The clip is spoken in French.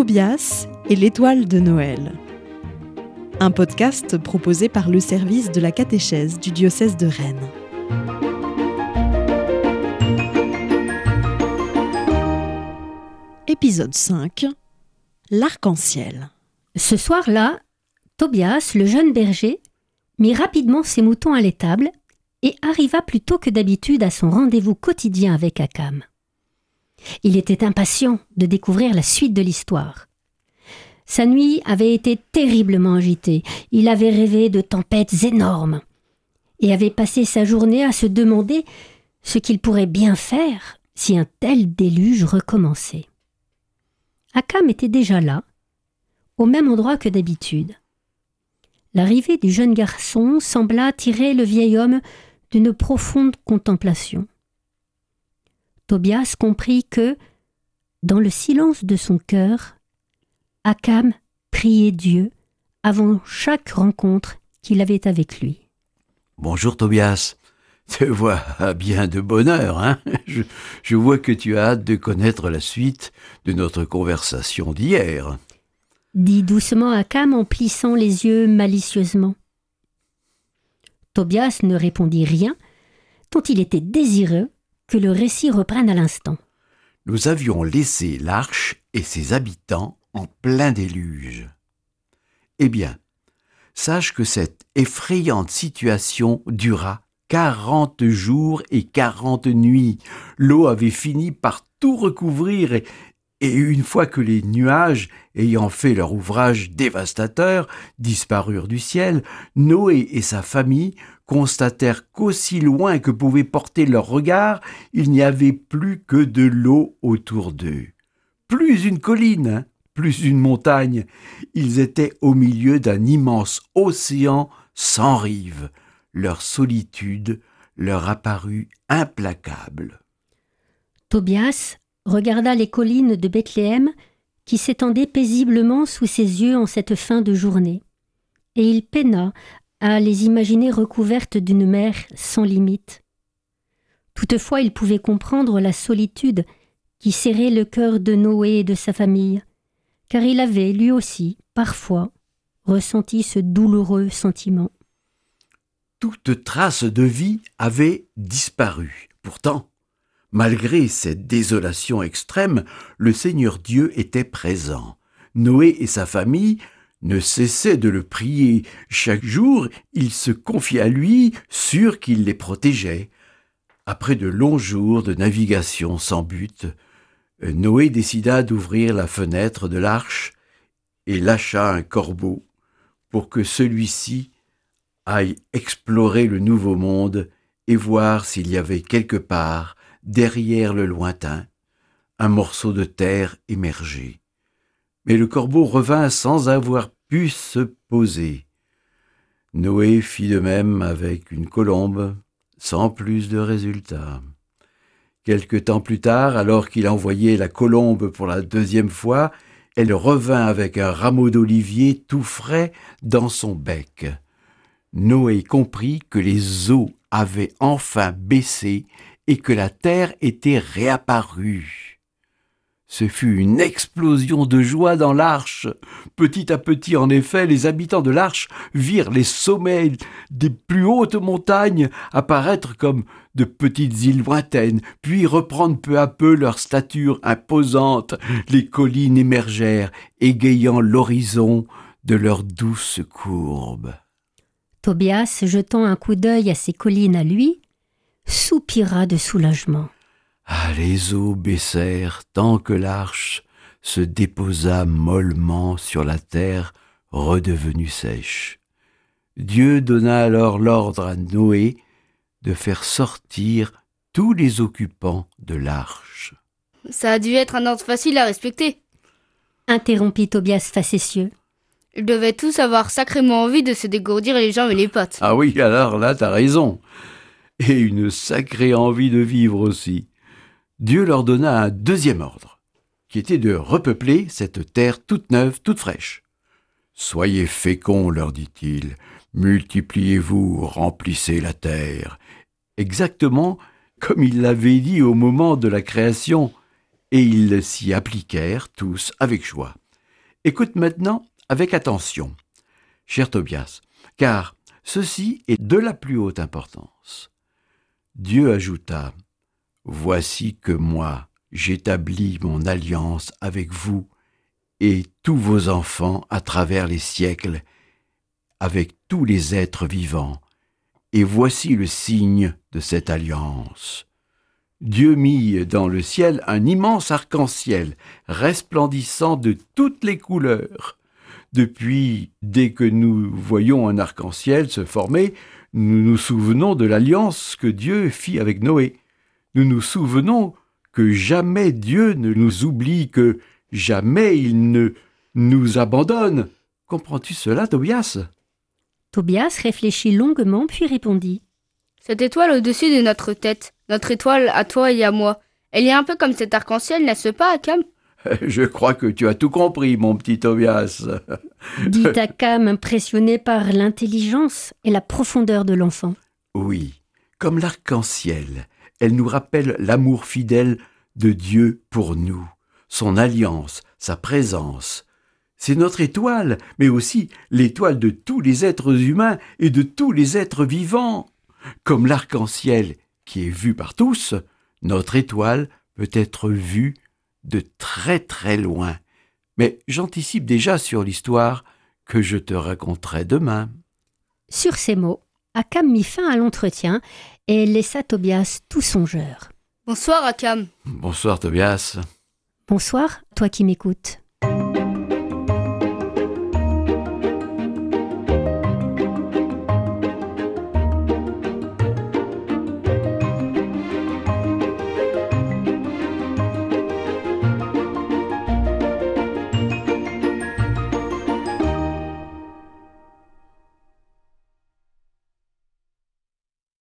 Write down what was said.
Tobias et l'étoile de Noël. Un podcast proposé par le service de la catéchèse du diocèse de Rennes. Épisode 5 L'arc-en-ciel. Ce soir-là, Tobias, le jeune berger, mit rapidement ses moutons à l'étable et arriva plus tôt que d'habitude à son rendez-vous quotidien avec Akam. Il était impatient de découvrir la suite de l'histoire. Sa nuit avait été terriblement agitée, il avait rêvé de tempêtes énormes, et avait passé sa journée à se demander ce qu'il pourrait bien faire si un tel déluge recommençait. Akam était déjà là, au même endroit que d'habitude. L'arrivée du jeune garçon sembla tirer le vieil homme d'une profonde contemplation. Tobias comprit que, dans le silence de son cœur, Akam priait Dieu avant chaque rencontre qu'il avait avec lui. Bonjour Tobias. Te vois bien de bonheur, hein? Je, je vois que tu as hâte de connaître la suite de notre conversation d'hier. Dit doucement Akam en plissant les yeux malicieusement. Tobias ne répondit rien, tant il était désireux que le récit reprenne à l'instant. Nous avions laissé l'arche et ses habitants en plein déluge. Eh bien, sache que cette effrayante situation dura quarante jours et quarante nuits. L'eau avait fini par tout recouvrir et, et une fois que les nuages, ayant fait leur ouvrage dévastateur, disparurent du ciel, Noé et sa famille constatèrent qu'aussi loin que pouvait porter leur regard, il n'y avait plus que de l'eau autour d'eux. Plus une colline, hein, plus une montagne. Ils étaient au milieu d'un immense océan sans rive. Leur solitude leur apparut implacable. Tobias regarda les collines de Bethléem qui s'étendaient paisiblement sous ses yeux en cette fin de journée, et il peina à les imaginer recouvertes d'une mer sans limite. Toutefois, il pouvait comprendre la solitude qui serrait le cœur de Noé et de sa famille, car il avait, lui aussi, parfois, ressenti ce douloureux sentiment. Toute trace de vie avait disparu. Pourtant, malgré cette désolation extrême, le Seigneur Dieu était présent. Noé et sa famille ne cessait de le prier. Chaque jour, il se confiait à lui, sûr qu'il les protégeait. Après de longs jours de navigation sans but, Noé décida d'ouvrir la fenêtre de l'arche et lâcha un corbeau pour que celui-ci aille explorer le nouveau monde et voir s'il y avait quelque part, derrière le lointain, un morceau de terre émergé mais le corbeau revint sans avoir pu se poser. Noé fit de même avec une colombe, sans plus de résultat. Quelque temps plus tard, alors qu'il envoyait la colombe pour la deuxième fois, elle revint avec un rameau d'olivier tout frais dans son bec. Noé comprit que les eaux avaient enfin baissé et que la terre était réapparue. Ce fut une explosion de joie dans l'arche. Petit à petit, en effet, les habitants de l'arche virent les sommets des plus hautes montagnes apparaître comme de petites îles lointaines, puis reprendre peu à peu leur stature imposante. Les collines émergèrent, égayant l'horizon de leurs douces courbes. Tobias, jetant un coup d'œil à ces collines à lui, soupira de soulagement. Ah, les eaux baissèrent tant que l'arche se déposa mollement sur la terre redevenue sèche. Dieu donna alors l'ordre à Noé de faire sortir tous les occupants de l'arche. Ça a dû être un ordre facile à respecter. Interrompit Tobias facétieux. Ils devaient tous avoir sacrément envie de se dégourdir les jambes et les pattes. Ah oui, alors là, t'as raison. Et une sacrée envie de vivre aussi. Dieu leur donna un deuxième ordre, qui était de repeupler cette terre toute neuve, toute fraîche. Soyez féconds, leur dit-il, multipliez-vous, remplissez la terre. Exactement comme il l'avait dit au moment de la création, et ils s'y appliquèrent tous avec joie. Écoute maintenant avec attention, cher Tobias, car ceci est de la plus haute importance. Dieu ajouta, Voici que moi j'établis mon alliance avec vous et tous vos enfants à travers les siècles, avec tous les êtres vivants, et voici le signe de cette alliance. Dieu mit dans le ciel un immense arc-en-ciel, resplendissant de toutes les couleurs. Depuis, dès que nous voyons un arc-en-ciel se former, nous nous souvenons de l'alliance que Dieu fit avec Noé. Nous nous souvenons que jamais Dieu ne nous oublie, que jamais il ne nous abandonne. Comprends-tu cela, Tobias? Tobias réfléchit longuement puis répondit. Cette étoile au-dessus de notre tête, notre étoile à toi et à moi, elle est un peu comme cet arc-en-ciel, n'est-ce pas, Akam? Je crois que tu as tout compris, mon petit Tobias. Dit Akam, impressionné par l'intelligence et la profondeur de l'enfant. Oui, comme l'arc-en-ciel, elle nous rappelle l'amour fidèle de Dieu pour nous, son alliance, sa présence. C'est notre étoile, mais aussi l'étoile de tous les êtres humains et de tous les êtres vivants. Comme l'arc-en-ciel qui est vu par tous, notre étoile peut être vue de très très loin. Mais j'anticipe déjà sur l'histoire que je te raconterai demain. Sur ces mots, Akam mit fin à l'entretien et laissa Tobias tout songeur. Bonsoir, Akam. Bonsoir Tobias. Bonsoir, toi qui m'écoutes.